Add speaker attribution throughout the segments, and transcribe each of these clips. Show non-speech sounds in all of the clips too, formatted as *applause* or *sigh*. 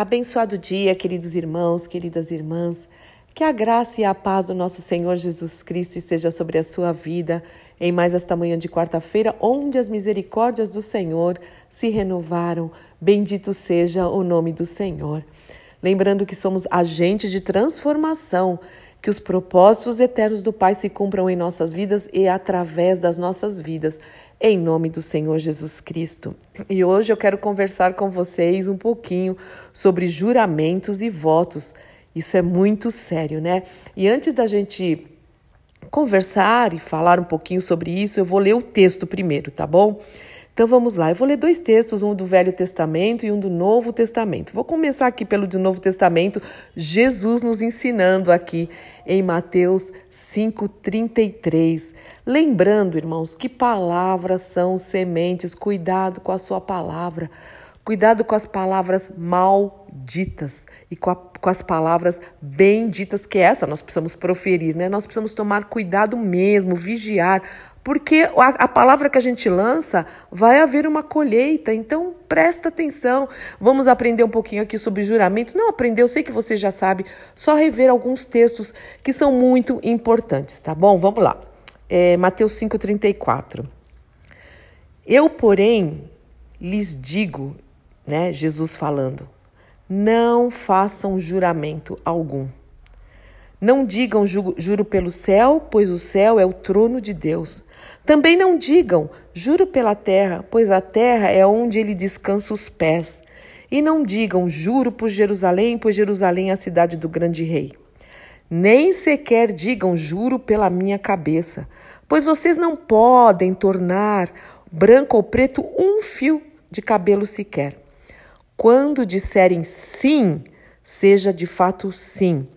Speaker 1: Abençoado dia, queridos irmãos, queridas irmãs. Que a graça e a paz do nosso Senhor Jesus Cristo esteja sobre a sua vida em mais esta manhã de quarta-feira, onde as misericórdias do Senhor se renovaram. Bendito seja o nome do Senhor. Lembrando que somos agentes de transformação, que os propósitos eternos do Pai se cumpram em nossas vidas e através das nossas vidas em nome do Senhor Jesus Cristo. E hoje eu quero conversar com vocês um pouquinho sobre juramentos e votos. Isso é muito sério, né? E antes da gente conversar e falar um pouquinho sobre isso, eu vou ler o texto primeiro, tá bom? Então vamos lá, eu vou ler dois textos, um do Velho Testamento e um do Novo Testamento. Vou começar aqui pelo do Novo Testamento, Jesus nos ensinando aqui em Mateus 5:33. Lembrando, irmãos, que palavras são sementes, cuidado com a sua palavra. Cuidado com as palavras malditas e com, a, com, as palavras benditas, que essa nós precisamos proferir, né? Nós precisamos tomar cuidado mesmo, vigiar, porque a, a, palavra que a gente lança vai haver uma colheita, então presta atenção. Vamos aprender um pouquinho aqui sobre juramento. Não aprender, eu sei que você já sabe, só rever alguns textos que são muito importantes, tá bom? Vamos lá. É, Mateus 5,34. Eu, porém, lhes digo, né, Jesus falando, não façam juramento algum não digam juro pelo céu, pois o céu é o trono de Deus. Também não digam juro pela terra, pois a terra é onde ele descansa os pés. E não digam juro por Jerusalém, pois Jerusalém é a cidade do grande rei. Nem sequer digam juro pela minha cabeça, pois vocês não podem tornar branco ou preto um fio de cabelo sequer. Quando disserem sim, seja de fato sim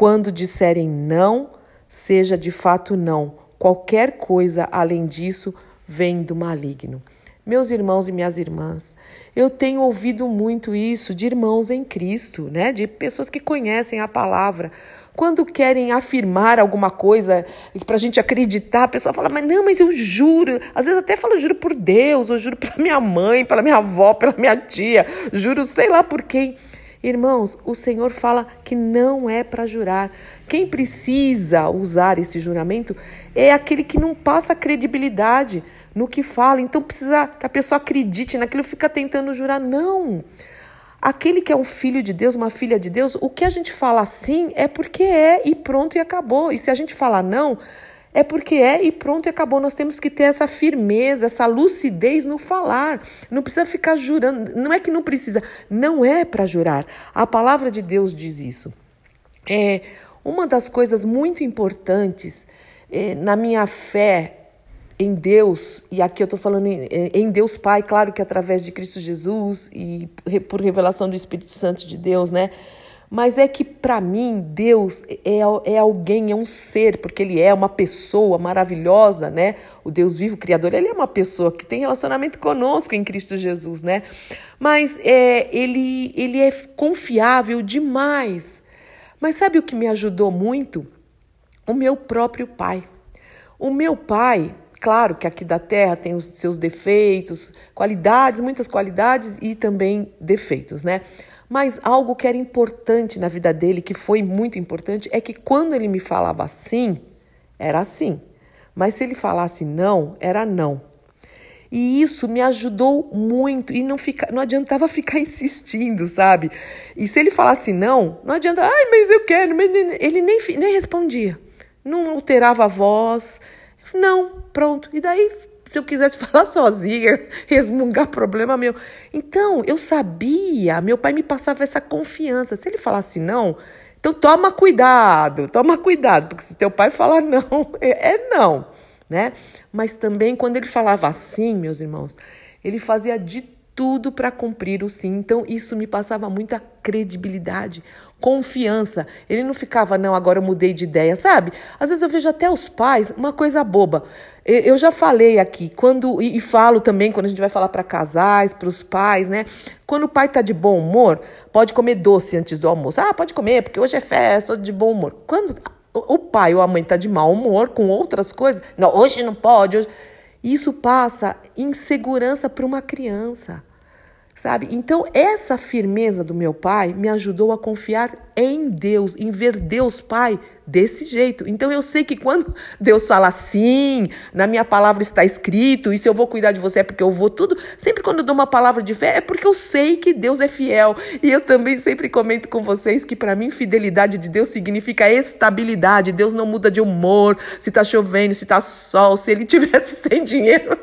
Speaker 1: quando disserem não, seja de fato não. Qualquer coisa além disso vem do maligno. Meus irmãos e minhas irmãs, eu tenho ouvido muito isso de irmãos em Cristo, né? De pessoas que conhecem a palavra. Quando querem afirmar alguma coisa para a gente acreditar, a pessoa fala, mas não, mas eu juro. Às vezes até falo, juro por Deus, eu juro pela minha mãe, pela minha avó, pela minha tia, juro sei lá por quem. Irmãos, o Senhor fala que não é para jurar. Quem precisa usar esse juramento é aquele que não passa credibilidade no que fala. Então precisa que a pessoa acredite naquilo, fica tentando jurar. Não. Aquele que é um filho de Deus, uma filha de Deus, o que a gente fala sim é porque é e pronto e acabou. E se a gente falar não, é porque é e pronto e acabou. Nós temos que ter essa firmeza, essa lucidez no falar. Não precisa ficar jurando. Não é que não precisa, não é para jurar. A palavra de Deus diz isso. É uma das coisas muito importantes é, na minha fé em Deus, e aqui eu estou falando em, em, Deus Pai, claro que através de Cristo Jesus e por revelação do Espírito Santo de Deus, né? Mas é que para mim Deus é, é alguém, é um ser, porque ele é uma pessoa maravilhosa, né? O Deus vivo, Criador, ele é uma pessoa que tem relacionamento conosco em Cristo Jesus, né? Mas é, ele, ele é confiável demais. Mas sabe o que me ajudou muito? O meu próprio pai. O meu pai, claro que aqui da terra tem os seus defeitos, qualidades, muitas qualidades e também defeitos, né? Mas algo que era importante na vida dele, que foi muito importante, é que quando ele me falava sim, era sim. Mas se ele falasse não, era não. E isso me ajudou muito e não, fica, não adiantava *laughs* ficar insistindo, sabe? E se ele falasse não, não adianta, ai, mas eu quero, ele nem, nem respondia, não alterava a voz, não, pronto. E daí se eu quisesse *laughs* falar sozinha, resmungar problema meu. Então, eu sabia, meu pai me passava essa confiança. Se ele falasse não, então toma cuidado, toma cuidado, porque se teu pai falar *laughs* não, é, é não, né? Mas também quando ele falava assim, meus irmãos, ele fazia de tudo para cumprir o sim. Então, isso me passava muita credibilidade, confiança. Ele não ficava, não, agora eu mudei de ideia, sabe? Às vezes eu vejo até os pais, uma coisa boba. Eu já falei aqui, quando e, falo também quando a gente vai falar para casais, para os pais, né? Quando o pai tá de bom humor, pode comer doce antes do almoço. Ah, pode comer, porque hoje é festa, de bom humor. Quando o pai ou a mãe tá de mau humor com outras coisas, não, hoje não pode, hoje... isso passa insegurança para uma criança. sabe? Então, essa firmeza do meu pai me ajudou a confiar em Deus, em ver Deus Pai desse jeito. Então eu sei que quando *laughs* Deus fala assim, na minha palavra está escrito, e se eu vou cuidar de você é porque eu vou tudo. Sempre quando eu dou uma palavra de fé é porque eu sei que Deus é fiel. E eu também sempre comento com vocês que para mim fidelidade de Deus significa estabilidade. Deus não muda de humor, se tá chovendo, se tá sol, se ele *laughs* tivesse sem dinheiro.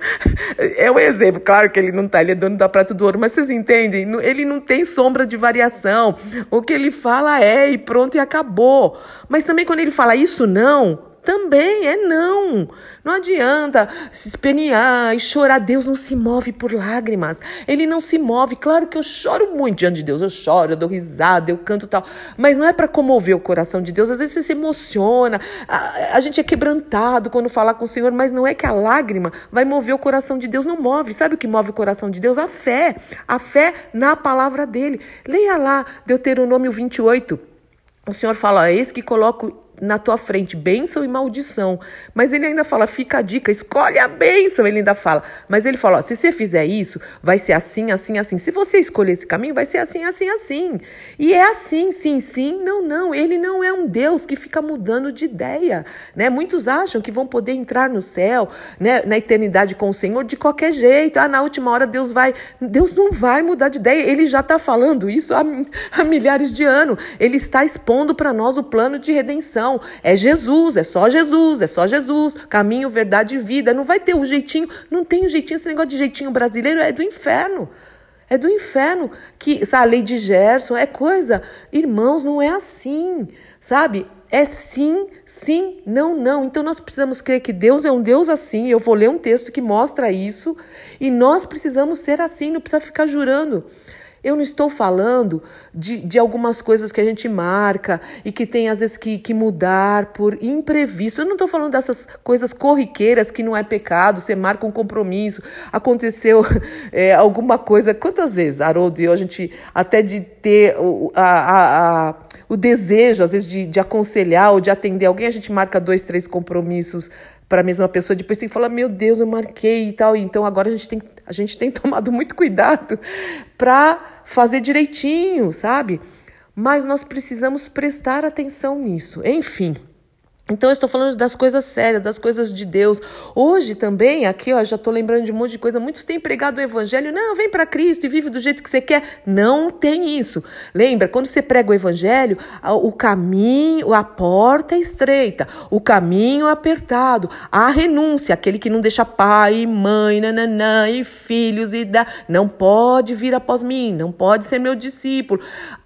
Speaker 1: *laughs* É um exemplo, claro que ele não tá, ele é dono da prata do ouro, mas vocês entendem? Ele não tem sombra de variação. O que ele fala é e pronto e acabou. Mas também quando ele fala isso não, também é não. Não adianta se espernear e chorar. Deus não se move por lágrimas. Ele não se move. Claro que eu choro muito diante de Deus. Eu choro, eu dou risada, eu canto tal. Mas não é para comover o coração de Deus. Às vezes você se emociona. A, a, gente é quebrantado quando fala com o Senhor, mas não é que a lágrima vai mover o coração de Deus. Não move. Sabe o que move o coração de Deus? A fé. A fé na palavra dele. Leia lá Deuteronômio 28. O Senhor fala: Eis que coloco na tua frente bênção e maldição. Mas ele ainda fala, fica a dica, escolhe a bênção. Ele ainda fala, mas ele fala, ó, se você fizer isso, vai ser assim, assim, assim. Se você escolher esse caminho, vai ser assim, assim, assim. E é assim, sim, sim, não, não. Ele não é um Deus que fica mudando de ideia, né? Muitos acham que vão poder entrar no céu, né, na eternidade com o Senhor de qualquer jeito. Ah, na última hora Deus vai, Deus não vai mudar de ideia. Ele já está falando isso há, há milhares de anos. Ele está expondo para nós o plano de redenção é Jesus, é só Jesus, é só Jesus, caminho, verdade e vida. Não vai ter um jeitinho, não tem um jeitinho, esse negócio de jeitinho brasileiro é do inferno. É do inferno que a lei de Gerson é coisa. Irmãos, não é assim, sabe? É sim, sim, não, não. Então nós precisamos crer que Deus é um Deus assim. Eu vou ler um texto que mostra isso. E nós precisamos ser assim, não precisa ficar jurando. Eu não estou falando de, de algumas coisas que a gente marca e que tem às vezes que, que mudar por imprevisto. Eu não estou falando dessas coisas corriqueiras que não é pecado, você marca um compromisso, aconteceu *laughs* é, alguma coisa. Quantas vezes, Haroldo e eu, a gente até de ter o, a, a, a, o desejo, às vezes, de, de aconselhar ou de atender alguém, a gente marca dois, três compromissos para a mesma pessoa, depois tem que falar, meu Deus, eu marquei e tal. Então agora a gente tem, a gente tem *laughs* tomado muito cuidado para fazer direitinho, sabe? Mas nós precisamos prestar atenção nisso. Enfim, então, eu estou falando das coisas sérias, das coisas de Deus. Hoje também, aqui, ó, já estou lembrando de um monte de coisa. Muitos têm pregado o evangelho. Não, vem para Cristo e vive do jeito que você quer. Não tem isso. Lembra, quando você prega o evangelho, o caminho, a porta é estreita, o caminho é apertado, a renúncia, aquele que não deixa pai, mãe, nananã, e filhos, e dá, não pode vir após mim, não pode ser meu discípulo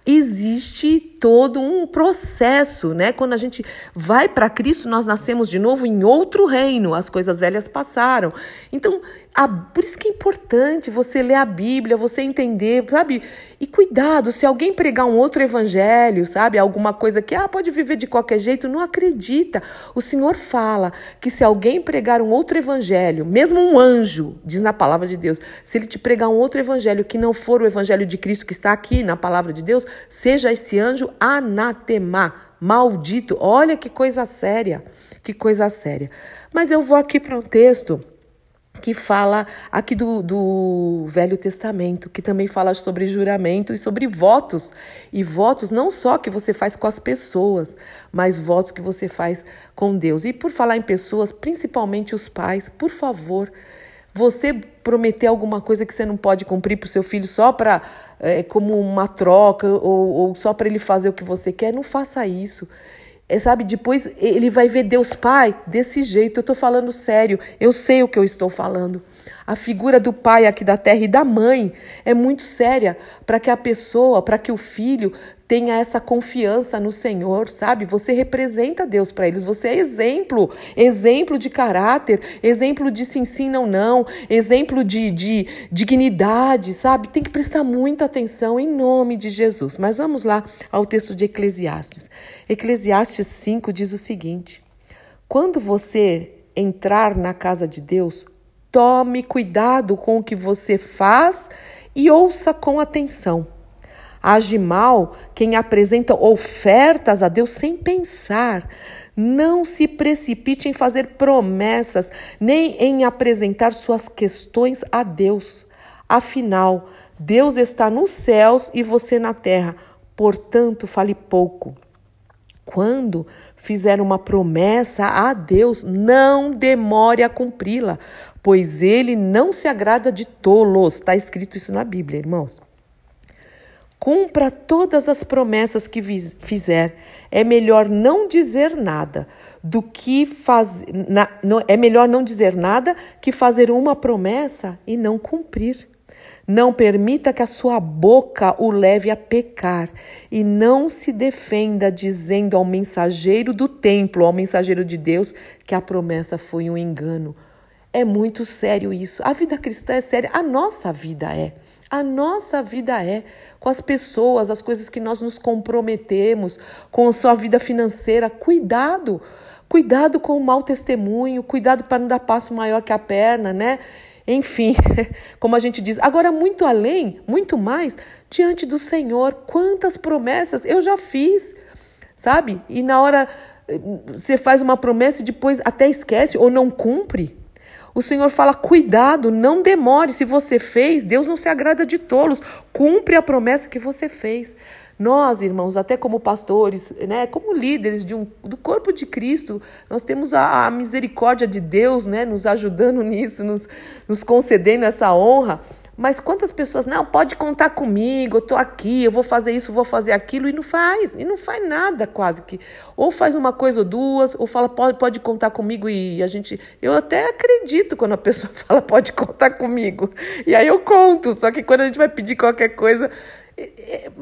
Speaker 1: existe todo um processo, né? Quando a gente vai para Cristo, nós nascemos de novo em outro reino, as coisas velhas passaram. Então, a, por isso que é importante você ler a Bíblia, você entender, sabe? E cuidado, se alguém pregar um outro evangelho, sabe? Alguma coisa que ah, pode viver de qualquer jeito, não acredita. O Senhor fala que se alguém pregar um outro evangelho, mesmo um anjo, diz na palavra de Deus, se ele te pregar um outro evangelho que não for o evangelho de Cristo que está aqui na palavra de Deus, seja esse anjo anatema, maldito. Olha que coisa séria, que coisa séria. Mas eu vou aqui para um texto que fala aqui do, do Velho Testamento, que também fala sobre juramento e sobre votos. E votos não só que você faz com as pessoas, mas votos que você faz com Deus. E por falar em pessoas, principalmente os pais, por favor, você prometer alguma coisa que você não pode cumprir para o seu filho só para é, como uma troca ou, ou só para ele fazer o que você quer, não faça isso. É, sabe, depois ele vai ver Deus Pai desse jeito. Eu estou falando sério, eu sei o que eu estou falando. A figura do pai aqui da terra e da mãe é muito séria para que a pessoa, para que o filho tenha essa confiança no Senhor, sabe? Você representa Deus para eles, você é exemplo, exemplo de caráter, exemplo de sim, sim, não, não, exemplo de, de dignidade, sabe? Tem que prestar muita atenção em nome de Jesus. Mas vamos lá ao texto de Eclesiastes. Eclesiastes 5 diz o seguinte: quando você entrar na casa de Deus, Tome cuidado com o que você faz e ouça com atenção. Age mal quem apresenta ofertas a Deus sem pensar. Não se precipite em fazer promessas, nem em apresentar suas questões a Deus. Afinal, Deus está nos céus e você na terra, portanto, fale pouco. Quando fizer uma promessa a Deus, não demore a cumpri-la, pois ele não se agrada de tolos. Está escrito isso na Bíblia, irmãos. Cumpra todas as promessas que fizer. É melhor não dizer nada do que fazer. É melhor não dizer nada que fazer uma promessa e não cumprir. Não permita que a sua boca o leve a pecar e não se defenda dizendo ao mensageiro do templo, ao mensageiro de Deus, que a promessa foi um engano. É muito sério isso. A vida cristã é séria, a nossa vida é. A nossa vida é com as pessoas, as coisas que nós nos comprometemos, com a sua vida financeira. Cuidado, cuidado com o mau testemunho, cuidado para não dar passo maior que a perna, né? Enfim, *laughs* como a gente diz, agora muito além, muito mais, diante do Senhor, quantas promessas eu já fiz, sabe? E na hora eh, você faz uma promessa e depois até esquece ou não cumpre. O Senhor fala: cuidado, não demore. Se você fez, Deus não se agrada de tolos. Cumpre a promessa que você fez. Nós, irmãos, até como pastores, né, como líderes de um, do corpo de Cristo, nós temos a, a misericórdia de Deus né, nos ajudando *laughs* nisso, nos, nos concedendo essa honra. Mas quantas pessoas, não, pode contar comigo, eu estou aqui, eu vou fazer isso, vou fazer aquilo, e não faz, e não faz nada quase que. Ou faz uma coisa ou duas, ou fala, pode, pode contar comigo, e a gente. Eu até acredito quando a pessoa *laughs* fala, pode contar comigo. E aí eu conto, só que quando a gente vai pedir qualquer coisa.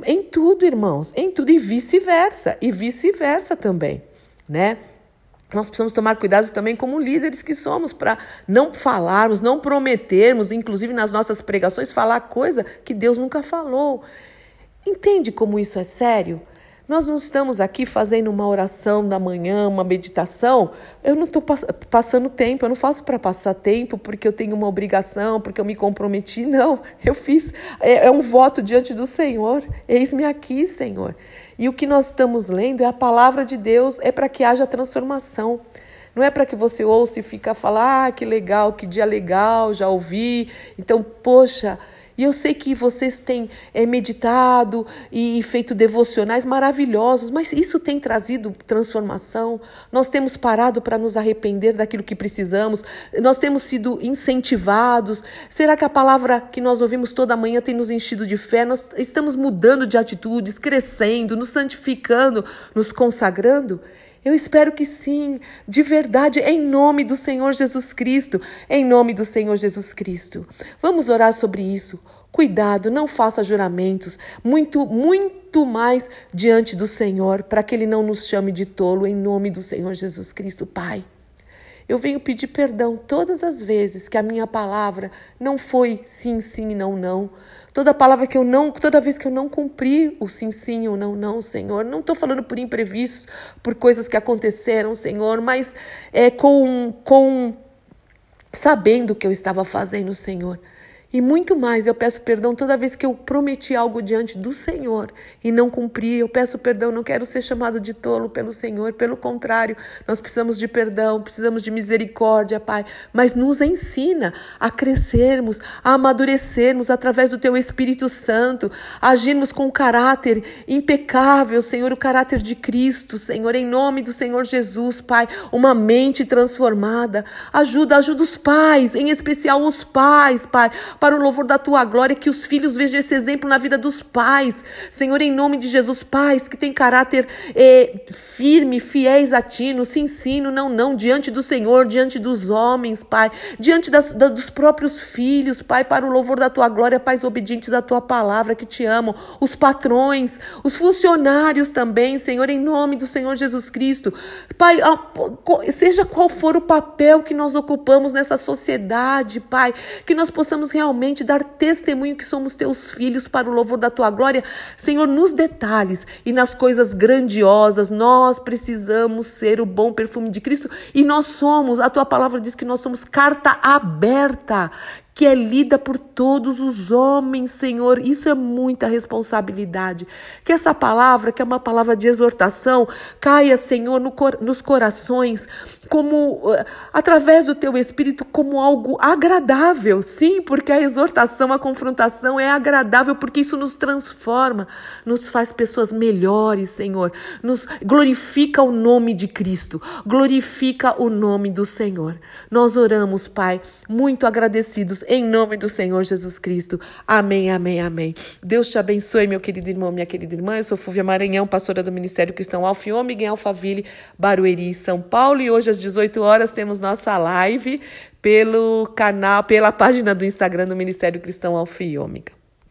Speaker 1: Em tudo, irmãos, em tudo, e vice-versa, e vice-versa também, né? Nós precisamos tomar cuidado também como líderes que somos para não falarmos, não prometermos, inclusive nas nossas pregações, falar coisa que Deus nunca falou. Entende como isso é sério? Nós não estamos aqui fazendo uma oração da manhã, uma meditação. Eu não estou pass passando tempo, eu não faço para passar tempo porque eu tenho uma obrigação, porque eu me comprometi. *laughs* Não, eu fiz. É, é um voto diante do Senhor. Eis-me aqui, Senhor. E o que nós estamos lendo é a palavra de Deus, é para que haja transformação. Não é para que você ouça e fique a falar, ah, que legal, que dia legal, já ouvi. Então, poxa, e eu sei que vocês têm é, meditado e feito devocionais maravilhosos, mas isso tem trazido transformação. Nós temos parado para nos arrepender daquilo que precisamos, nós temos sido incentivados. Será que a palavra que nós ouvimos toda manhã tem nos enchido de fé? Nós estamos mudando de atitudes, crescendo, nos santificando, nos consagrando? Eu espero que sim, de verdade, em nome do Senhor Jesus Cristo, em nome do Senhor Jesus Cristo. Vamos orar sobre isso. Cuidado, não faça juramentos, muito, muito mais diante do Senhor, para que Ele não nos chame de tolo, em nome do Senhor Jesus Cristo, Pai. Eu venho pedir perdão todas as vezes que a minha palavra não foi sim, sim, não, não. Toda palavra que eu não, toda vez que eu não cumpri o sim, sim ou não, não, Senhor. Não estou falando por imprevistos, por coisas que aconteceram, Senhor, mas é com, com sabendo o que eu estava fazendo, Senhor. E muito mais, eu peço perdão toda vez que eu prometi algo diante do Senhor e não cumpri. Eu peço perdão, não quero ser chamado de tolo pelo Senhor, pelo contrário, nós precisamos de perdão, precisamos de misericórdia, Pai. Mas nos ensina a crescermos, a amadurecermos através do Teu Espírito Santo, a agirmos com caráter impecável, Senhor, o caráter de Cristo, Senhor, em nome do Senhor Jesus, Pai, uma mente transformada. Ajuda, ajuda os pais, em especial os pais, Pai para o louvor da tua glória, que os filhos vejam esse exemplo na vida dos pais. Senhor, em nome de Jesus, pais que têm caráter eh, firme, fiéis a ti, no sim, sim, não, não, diante do Senhor, diante dos homens, Pai, diante das, da, dos próprios filhos, Pai, para o louvor da tua glória, pais obedientes à tua palavra que te amam, os patrões, os funcionários também, Senhor, em nome do Senhor Jesus Cristo. Pai, seja qual for o papel que nós ocupamos nessa sociedade, Pai, que nós possamos realmente realmente dar testemunho que somos teus filhos para o louvor da tua glória. Senhor, nos detalhes e nas coisas grandiosas, nós precisamos ser o bom perfume de Cristo e nós somos, a tua palavra diz que nós somos carta aberta que é lida por todos os homens, Senhor. Isso é muita responsabilidade. Que essa palavra, que é uma palavra de exortação, caia, Senhor, no, nos corações, como eh, através do teu espírito, como algo agradável. Sim, porque a exortação, a confrontação é agradável, porque isso nos transforma, nos faz pessoas melhores, Senhor. Nos glorifica o nome de Cristo, glorifica o nome do Senhor. Nós oramos, Pai, muito agradecidos em nome do Senhor Jesus Cristo. Amém, amém, amém. Deus te abençoe, meu querido irmão, minha querida irmã. Eu sou Fúvia Maranhão, pastora do Ministério Cristão Alfa e Ômega em Alphaville, Barueri, São Paulo. E hoje às 18 horas temos nossa live pelo canal, pela página do Instagram do Ministério Cristão Alfa Ômega.